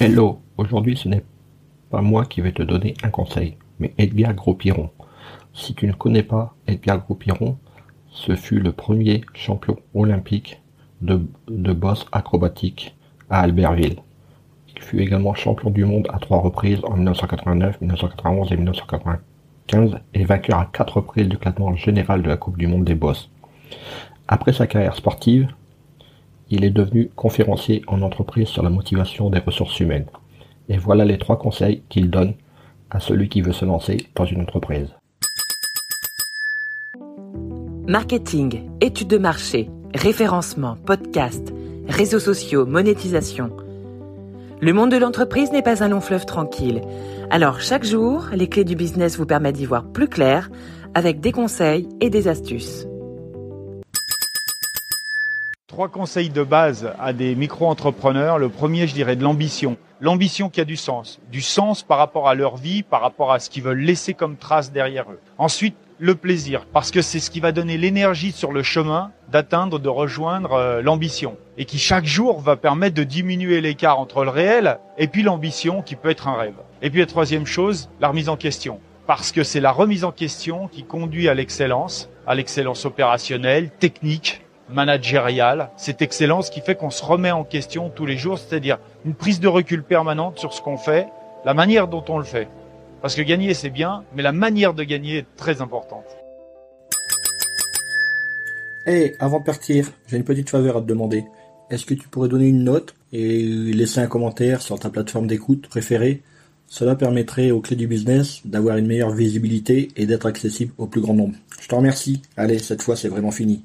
Hello, aujourd'hui ce n'est pas moi qui vais te donner un conseil, mais Edgar Gros-Piron. Si tu ne connais pas Edgar Gros-Piron, ce fut le premier champion olympique de, de boss acrobatique à Albertville. Il fut également champion du monde à trois reprises en 1989, 1991 et 1995 et vainqueur à quatre reprises du classement général de la Coupe du monde des boss. Après sa carrière sportive, il est devenu conférencier en entreprise sur la motivation des ressources humaines. Et voilà les trois conseils qu'il donne à celui qui veut se lancer dans une entreprise. Marketing, études de marché, référencement, podcast, réseaux sociaux, monétisation. Le monde de l'entreprise n'est pas un long fleuve tranquille. Alors chaque jour, les clés du business vous permettent d'y voir plus clair avec des conseils et des astuces. Trois conseils de base à des micro-entrepreneurs. Le premier, je dirais, de l'ambition. L'ambition qui a du sens. Du sens par rapport à leur vie, par rapport à ce qu'ils veulent laisser comme trace derrière eux. Ensuite, le plaisir, parce que c'est ce qui va donner l'énergie sur le chemin d'atteindre, de rejoindre euh, l'ambition. Et qui chaque jour va permettre de diminuer l'écart entre le réel et puis l'ambition qui peut être un rêve. Et puis la troisième chose, la remise en question. Parce que c'est la remise en question qui conduit à l'excellence, à l'excellence opérationnelle, technique, managériale, cette excellence qui fait qu'on se remet en question tous les jours, c'est-à-dire une prise de recul permanente sur ce qu'on fait, la manière dont on le fait. Parce que gagner, c'est bien, mais la manière de gagner est très importante. Hé, avant de partir, j'ai une petite faveur à te demander. Est-ce que tu pourrais donner une note et laisser un commentaire sur ta plateforme d'écoute préférée? Cela permettrait aux clés du business d'avoir une meilleure visibilité et d'être accessible au plus grand nombre. Je te remercie. Allez, cette fois c'est vraiment fini.